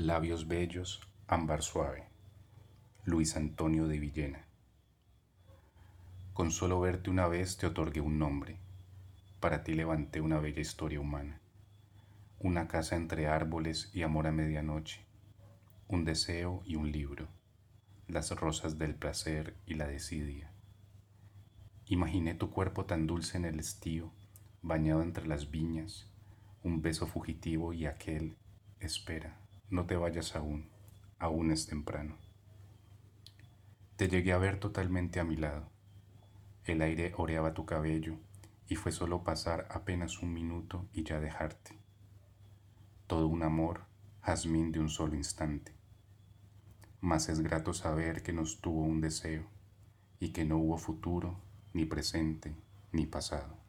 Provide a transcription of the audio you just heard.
Labios bellos, ámbar suave. Luis Antonio de Villena. Con solo verte una vez te otorgué un nombre. Para ti levanté una bella historia humana. Una casa entre árboles y amor a medianoche. Un deseo y un libro. Las rosas del placer y la desidia. Imaginé tu cuerpo tan dulce en el estío, bañado entre las viñas, un beso fugitivo y aquel, espera, no te vayas aún, aún es temprano. Te llegué a ver totalmente a mi lado. El aire oreaba tu cabello y fue solo pasar apenas un minuto y ya dejarte. Todo un amor, jazmín de un solo instante. Mas es grato saber que nos tuvo un deseo y que no hubo futuro, ni presente, ni pasado.